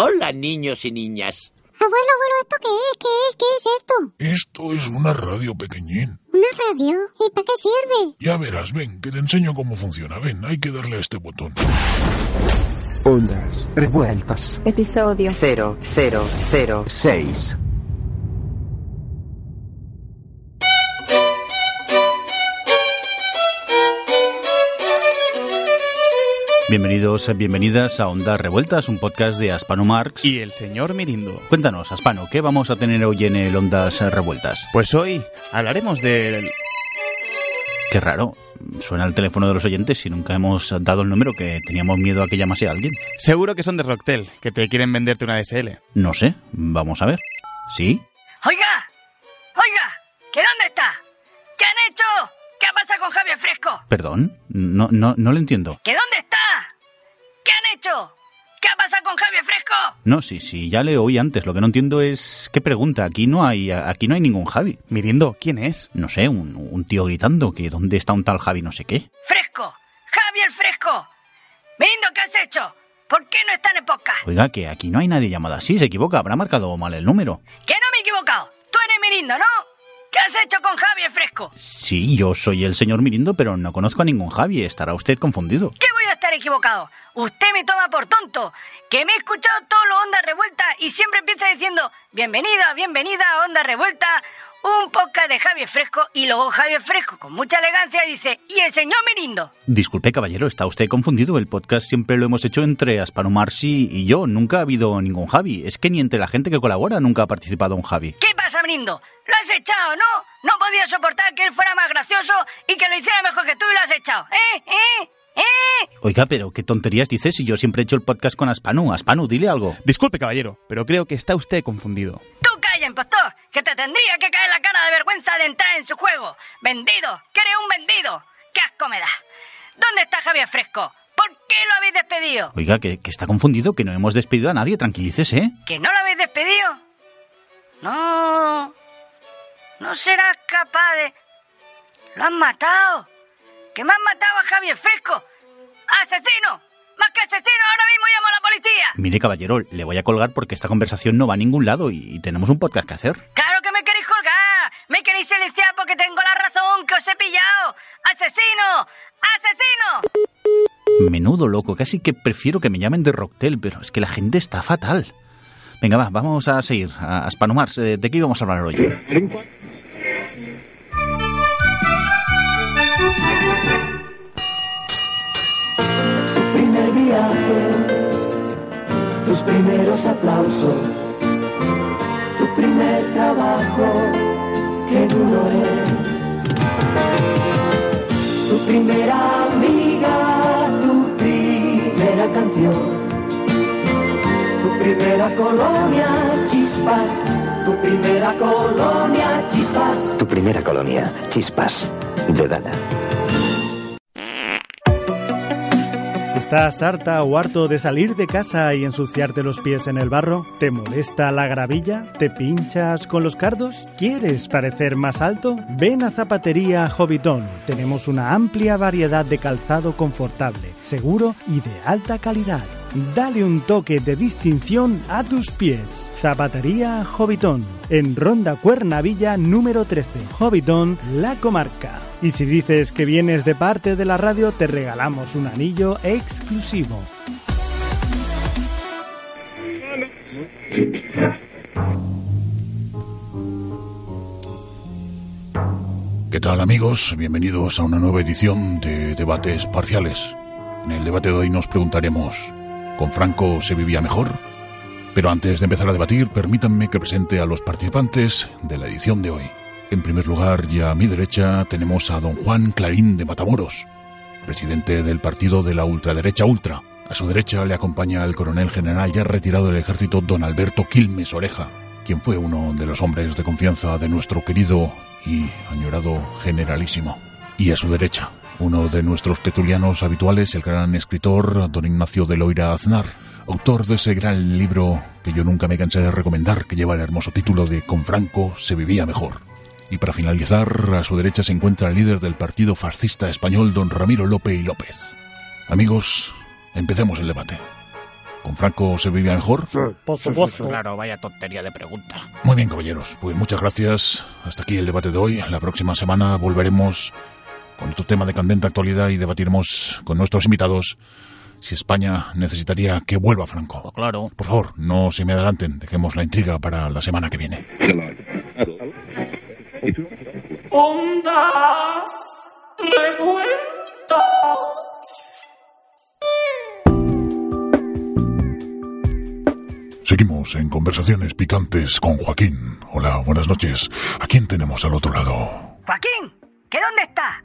Hola, niños y niñas. Abuelo, abuelo, ¿esto qué es? ¿Qué es? ¿Qué es esto? Esto es una radio pequeñín. ¿Una radio? ¿Y para qué sirve? Ya verás, ven, que te enseño cómo funciona. Ven, hay que darle a este botón. Ondas revueltas. Episodio 0006. Bienvenidos, bienvenidas a Ondas Revueltas, un podcast de Aspano Marx. Y el señor Mirindo. Cuéntanos, Aspano, ¿qué vamos a tener hoy en el Ondas Revueltas? Pues hoy hablaremos del... Qué raro, suena el teléfono de los oyentes y nunca hemos dado el número que teníamos miedo a que llamase a alguien. Seguro que son de Rocktel, que te quieren venderte una DSL. No sé, vamos a ver. ¿Sí? Oiga, oiga, ¿que dónde está? ¿Qué han hecho? ¿Qué pasa con Javier Fresco? ¿Perdón? No, no, no lo entiendo. ¿Que dónde está? ¿Qué han hecho? ¿Qué pasa con Javier Fresco? No, sí, sí, ya le oí antes. Lo que no entiendo es qué pregunta. Aquí no hay, aquí no hay ningún Javi. Mirindo, ¿quién es? No sé, un, un tío gritando que dónde está un tal Javi no sé qué. Fresco, Javier Fresco. Mirindo, ¿qué has hecho? ¿Por qué no está en el podcast? Oiga, que aquí no hay nadie llamado así. Se equivoca, habrá marcado mal el número. Que no me he equivocado. Tú eres Mirindo, ¿no? ¿Qué has hecho con Javier Fresco? Sí, yo soy el señor Mirindo, pero no conozco a ningún Javi. Estará usted confundido. ¿Qué voy a estar equivocado? Usted me toma por tonto. Que me he escuchado todo lo Onda Revuelta y siempre empieza diciendo bienvenida, bienvenida a Onda Revuelta, un podcast de Javier Fresco y luego Javier Fresco con mucha elegancia dice y el señor Mirindo. Disculpe, caballero, está usted confundido. El podcast siempre lo hemos hecho entre Aspano Marsi y yo. Nunca ha habido ningún Javi. Es que ni entre la gente que colabora nunca ha participado un Javi. ¿Qué pasa, Mirindo? Lo has echado, ¿no? No podía soportar que él fuera más gracioso y que lo hiciera mejor que tú y lo has echado. ¿Eh? ¿Eh? ¿Eh? Oiga, pero qué tonterías dices si yo siempre he hecho el podcast con Aspanu. Aspanu, dile algo. Disculpe, caballero, pero creo que está usted confundido. Tú calla, impostor, que te tendría que caer la cara de vergüenza de entrar en su juego. Vendido, que eres un vendido. ¡Qué asco me da! ¿Dónde está Javier Fresco? ¿Por qué lo habéis despedido? Oiga, que, que está confundido, que no hemos despedido a nadie. Tranquilícese. ¿Que no lo habéis despedido? No. No serás capaz de... Lo han matado. Que me han matado a Javier Fresco. ¡Asesino! ¡Más que asesino! ¡Ahora mismo llamo a la policía! Mire, caballero, le voy a colgar porque esta conversación no va a ningún lado y, tenemos un podcast que hacer. ¡Claro que me queréis colgar! ¡Me queréis silenciar porque tengo la razón que os he pillado! ¡Asesino! ¡Asesino! Menudo loco, casi que prefiero que me llamen de Rocktel, pero es que la gente está fatal. Venga, va, vamos a seguir. A Spanomars, ¿de qué íbamos a hablar hoy? primer viaje, tus primeros aplausos, tu primer trabajo, qué duro es. Tu primera amiga, tu primera canción, primera colonia, chispas, tu primera colonia, chispas. Tu primera colonia, Chispas, de Dana. ¿Estás harta o harto de salir de casa y ensuciarte los pies en el barro? ¿Te molesta la gravilla? ¿Te pinchas con los cardos? ¿Quieres parecer más alto? Ven a Zapatería Hobbiton. Tenemos una amplia variedad de calzado confortable, seguro y de alta calidad. Dale un toque de distinción a tus pies. Zapatería Hobbiton, en Ronda Cuernavilla número 13. Hobbiton, la comarca. Y si dices que vienes de parte de la radio, te regalamos un anillo exclusivo. ¿Qué tal amigos? Bienvenidos a una nueva edición de Debates Parciales. En el debate de hoy nos preguntaremos, ¿con Franco se vivía mejor? Pero antes de empezar a debatir, permítanme que presente a los participantes de la edición de hoy. En primer lugar, y a mi derecha, tenemos a don Juan Clarín de Matamoros, presidente del partido de la ultraderecha Ultra, A su derecha le acompaña el coronel general ya retirado del ejército don Alberto Quilmes Oreja, quien fue uno de los hombres de confianza de nuestro querido y añorado generalísimo. Y a su derecha, uno de nuestros tertulianos habituales, el gran escritor don Ignacio de Loira Aznar, autor de ese gran libro que yo nunca me cansé de recomendar, que lleva el hermoso título de Con Franco se vivía mejor. Y para finalizar, a su derecha se encuentra el líder del partido fascista español, don Ramiro López y López. Amigos, empecemos el debate. ¿Con Franco se vivía mejor? Por supuesto. Claro, vaya tontería de pregunta. Muy bien, caballeros. Pues muchas gracias. Hasta aquí el debate de hoy. La próxima semana volveremos con otro tema de candente actualidad y debatiremos con nuestros invitados si España necesitaría que vuelva Franco. claro. Por favor, no se me adelanten. Dejemos la intriga para la semana que viene. Ondas revueltas. Seguimos en conversaciones picantes con Joaquín. Hola, buenas noches. ¿A quién tenemos al otro lado? Joaquín, ¿que dónde está?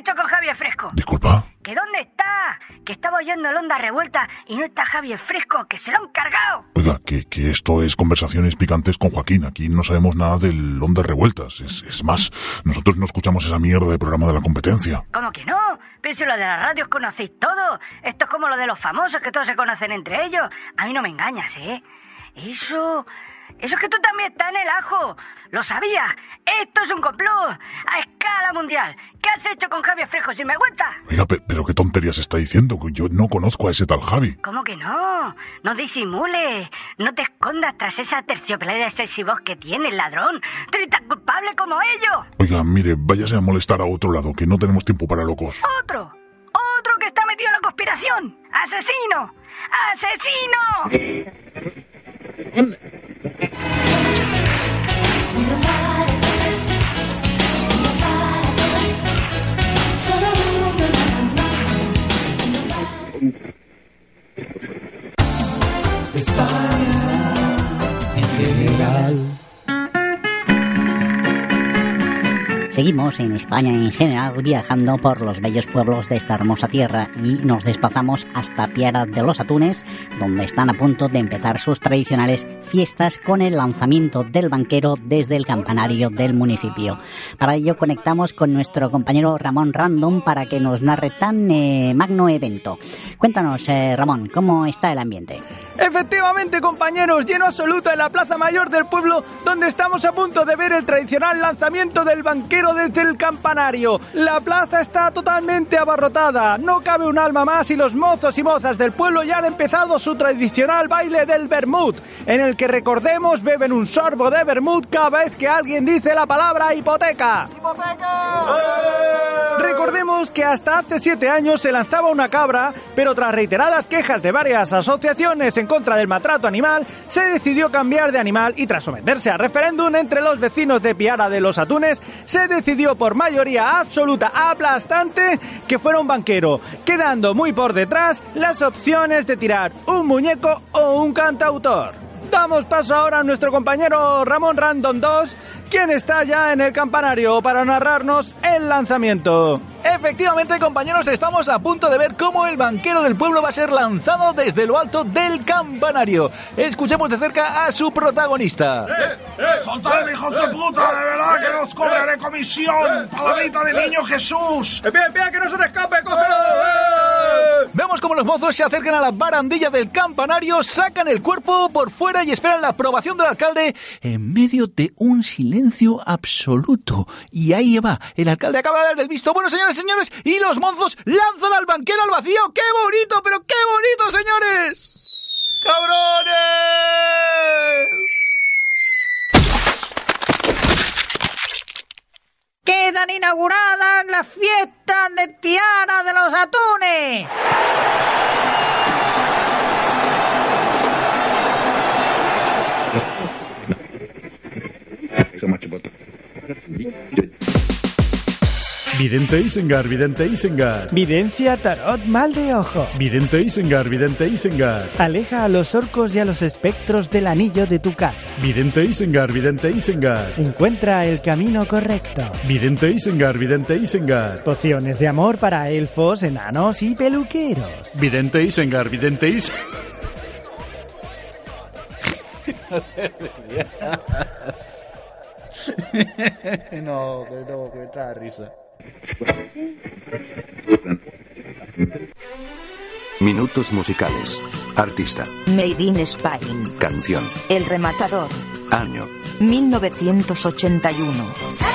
¿Qué han hecho con Javier Fresco? Disculpa. ¿Que dónde está? Que estaba oyendo el onda revuelta y no está Javier Fresco, que se lo han cargado. Oiga, que, que esto es conversaciones picantes con Joaquín. Aquí no sabemos nada del Ondas Revueltas. Es, es más, nosotros no escuchamos esa mierda de programa de la competencia. ¿Cómo que no? Si lo de las radios conocéis todo. Esto es como lo de los famosos, que todos se conocen entre ellos. A mí no me engañas, ¿eh? Eso... Eso es que tú también estás en el ajo. Lo sabía. Esto es un complot. A escala mundial. ¿Qué has hecho con Javier Fresco sin vergüenza? Oiga, pe- pero qué tonterías está diciendo. que Yo no conozco a ese tal Javi. ¿Cómo que no? No disimules. No te escondas tras esa terciopelada de sexy voz que tienes, ladrón. Tú eres tan culpable como ellos. Oiga, mire, váyase a molestar a otro lado, que no tenemos tiempo para locos. Otro. Otro que está metido en la conspiración. ¡Asesino! ¡Asesino! en general. Seguimos en España en general viajando por los bellos pueblos de esta hermosa tierra y nos desplazamos hasta Piara de los Atunes, donde están a punto de empezar sus tradicionales fiestas con el lanzamiento del banquero desde el campanario del municipio. Para ello conectamos con nuestro compañero Ramón Random para que nos narre tan eh, magno evento. Cuéntanos, eh, Ramón, ¿cómo está el ambiente? Efectivamente, compañeros, lleno absoluto en la Plaza Mayor del pueblo, donde estamos a punto de ver el tradicional lanzamiento del banquero desde el campanario. La plaza está totalmente abarrotada, no cabe un alma más y los mozos y mozas del pueblo ya han empezado su tradicional baile del vermut, en el que recordemos beben un sorbo de vermut cada vez que alguien dice la palabra hipoteca. Recordemos que hasta hace siete años se lanzaba una cabra, pero tras reiteradas quejas de varias asociaciones en contra del maltrato animal, se decidió cambiar de animal y tras someterse a referéndum entre los vecinos de Piara de los Atunes, se decidió por mayoría absoluta aplastante que fuera un banquero, quedando muy por detrás las opciones de tirar un muñeco o un cantautor. Damos paso ahora a nuestro compañero Ramón Random 2, quien está ya en el campanario para narrarnos el lanzamiento. Efectivamente, compañeros, estamos a punto de ver cómo el banquero del pueblo va a ser lanzado desde lo alto del campanario. Escuchemos de cerca a su protagonista. ¡Soltadme, hijos de puta! ¡De verdad que nos cobraré comisión! ¡Palabrita de niño Jesús! ¡Espera, espera, que no se te escape! ¡Cógelo! Vemos cómo los mozos se acercan a la barandilla del campanario, sacan el cuerpo por fuera y esperan la aprobación del alcalde en medio de un silencio absoluto. Y ahí va, el alcalde acaba de dar el visto. Bueno, señores, señores, y los mozos lanzan al banquero al vacío. ¡Qué bonito, pero qué bonito, señores! ¡Cabrones! Quedan inauguradas las fiestas de Tiara de los Atunes. Vidente Isengar, Vidente Isengar. Videncia tarot mal de ojo. Vidente Isengar, Vidente Isengar. Aleja a los orcos y a los espectros del anillo de tu casa. Vidente Isengar, Vidente Isengar. Encuentra el camino correcto. Vidente Isengar, Vidente Isengar. Pociones de amor para elfos, enanos y peluqueros. Vidente Isengar, Vidente Isengar. no, que no, que me trae risa. Minutos musicales. Artista. Made in Spain. Canción. El rematador. Año. 1981.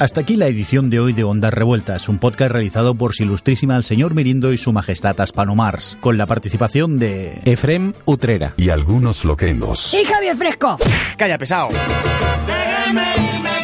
Hasta aquí la edición de hoy de Ondas Revueltas, un podcast realizado por su ilustrísima el señor Mirindo y su majestad Aspanomars, con la participación de Efrem Utrera y algunos loquendos. ¡Y Javier Fresco! Calla, pesado. Déjeme irme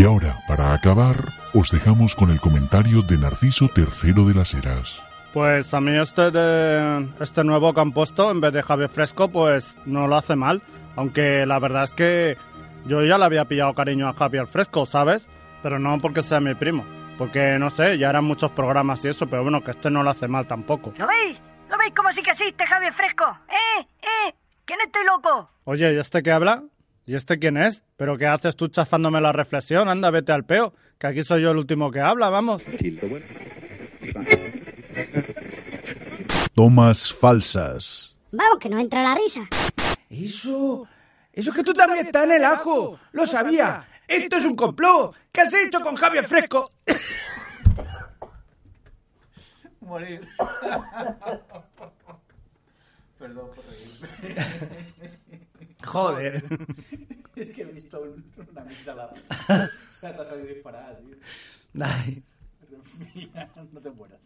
Y ahora, para acabar, os dejamos con el comentario de Narciso III de las Heras. Pues a mí este de este nuevo que han puesto en vez de Javier Fresco, pues no lo hace mal. Aunque la verdad es que yo ya le había pillado cariño a Javier Fresco, ¿sabes? Pero no porque sea mi primo. Porque no sé, ya eran muchos programas y eso, pero bueno, que este no lo hace mal tampoco. ¿Lo veis? ¿Lo veis cómo sí que existe Javier Fresco? ¿Eh? ¿Eh? ¿Que no estoy loco? Oye, ¿y este qué habla? ¿Y este quién es? ¿Pero qué haces tú chafándome la reflexión? Anda, vete al peo, que aquí soy yo el último que habla, vamos. Tomas falsas. Vamos, que no entra la risa. Eso. Eso es que tú también estás en el ajo. Lo sabía. Esto es un complot. ¿Qué has hecho con Javier Fresco? Morir. Perdón por reírme. Joder. Es que he visto un- una amígdala. Se te ha salido disparada, tío. Ay. No te mueras.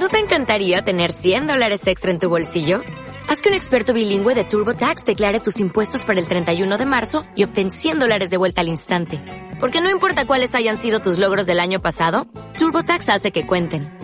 ¿No te encantaría tener 100 dólares extra en tu bolsillo? Haz que un experto bilingüe de TurboTax declare tus impuestos para el 31 de marzo y obtén 100 dólares de vuelta al instante. Porque no importa cuáles hayan sido tus logros del año pasado, TurboTax hace que cuenten.